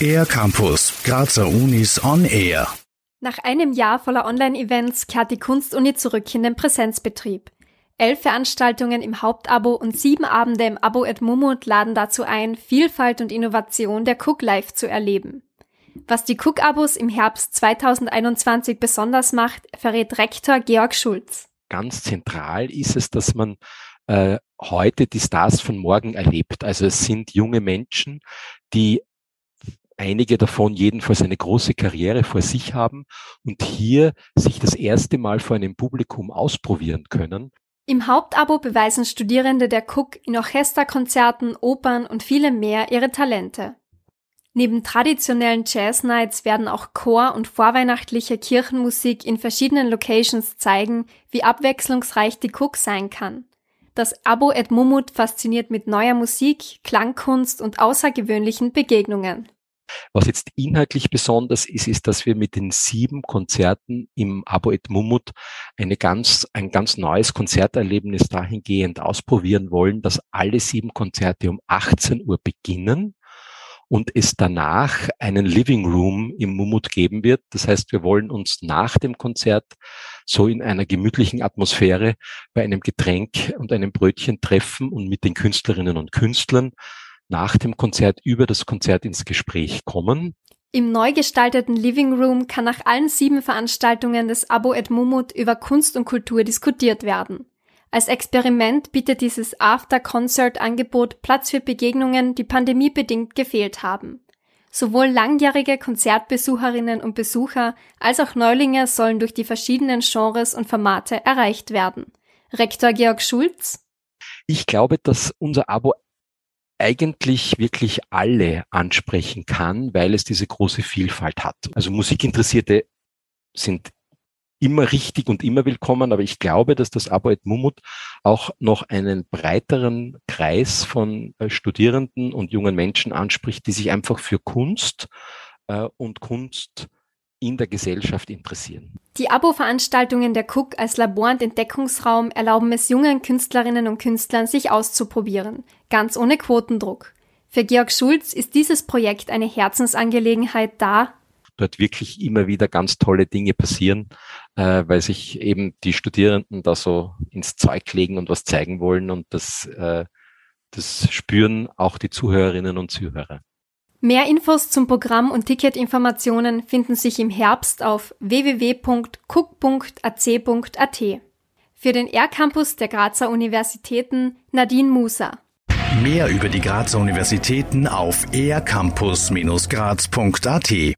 Air Campus, Grazer Unis on Air. Nach einem Jahr voller Online-Events kehrt die Kunstuni zurück in den Präsenzbetrieb. Elf Veranstaltungen im Hauptabo und sieben Abende im Abo at Mumut laden dazu ein, Vielfalt und Innovation der Cook Live zu erleben. Was die Cook-Abos im Herbst 2021 besonders macht, verrät Rektor Georg Schulz. Ganz zentral ist es, dass man äh, heute die Stars von morgen erlebt. Also es sind junge Menschen, die einige davon jedenfalls eine große Karriere vor sich haben und hier sich das erste Mal vor einem Publikum ausprobieren können. Im Hauptabo beweisen Studierende der Cook in Orchesterkonzerten, Opern und vielem mehr ihre Talente. Neben traditionellen Jazz-Nights werden auch Chor- und vorweihnachtliche Kirchenmusik in verschiedenen Locations zeigen, wie abwechslungsreich die Cook sein kann. Das Abo et Mumut fasziniert mit neuer Musik, Klangkunst und außergewöhnlichen Begegnungen. Was jetzt inhaltlich besonders ist, ist, dass wir mit den sieben Konzerten im Abo et Mumut eine ganz, ein ganz neues Konzerterlebnis dahingehend ausprobieren wollen, dass alle sieben Konzerte um 18 Uhr beginnen und es danach einen Living Room im Mumut geben wird. Das heißt, wir wollen uns nach dem Konzert so in einer gemütlichen Atmosphäre bei einem Getränk und einem Brötchen treffen und mit den Künstlerinnen und Künstlern nach dem Konzert über das Konzert ins Gespräch kommen. Im neu gestalteten Living Room kann nach allen sieben Veranstaltungen des Abo et Mumut über Kunst und Kultur diskutiert werden. Als Experiment bietet dieses After-Concert-Angebot Platz für Begegnungen, die pandemiebedingt gefehlt haben. Sowohl langjährige Konzertbesucherinnen und Besucher als auch Neulinge sollen durch die verschiedenen Genres und Formate erreicht werden. Rektor Georg Schulz. Ich glaube, dass unser Abo eigentlich wirklich alle ansprechen kann, weil es diese große Vielfalt hat. Also Musikinteressierte sind immer richtig und immer willkommen, aber ich glaube, dass das Abo et Mumut auch noch einen breiteren Kreis von äh, Studierenden und jungen Menschen anspricht, die sich einfach für Kunst äh, und Kunst in der Gesellschaft interessieren. Die Abo-Veranstaltungen der Cook als Labor- und Entdeckungsraum erlauben es jungen Künstlerinnen und Künstlern, sich auszuprobieren, ganz ohne Quotendruck. Für Georg Schulz ist dieses Projekt eine Herzensangelegenheit, da dort wirklich immer wieder ganz tolle Dinge passieren, äh, weil sich eben die Studierenden da so ins Zeug legen und was zeigen wollen und das, äh, das spüren auch die Zuhörerinnen und Zuhörer. Mehr Infos zum Programm und Ticketinformationen finden sich im Herbst auf www.cook.ac.at. Für den R-Campus der Grazer Universitäten Nadine Musa. Mehr über die Grazer Universitäten auf ercampus-graz.at